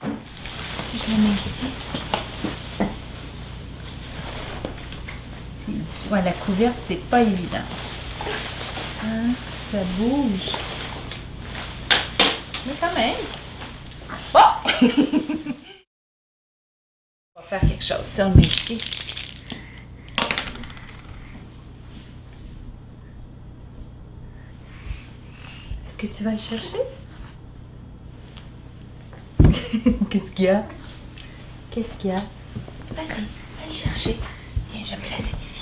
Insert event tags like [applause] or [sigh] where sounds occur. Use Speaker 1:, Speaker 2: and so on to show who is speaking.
Speaker 1: Si je le mets ici. Ouais, la couverte, c'est pas évident. Hein, ça bouge. Mais quand même. Bon! [laughs] On va faire quelque chose. Si on le met ici. Est-ce que tu vas le chercher? [laughs] Qu'est-ce qu'il y a? Qu'est-ce qu'il y a? Vas-y, va le chercher. Viens, je me placer ici.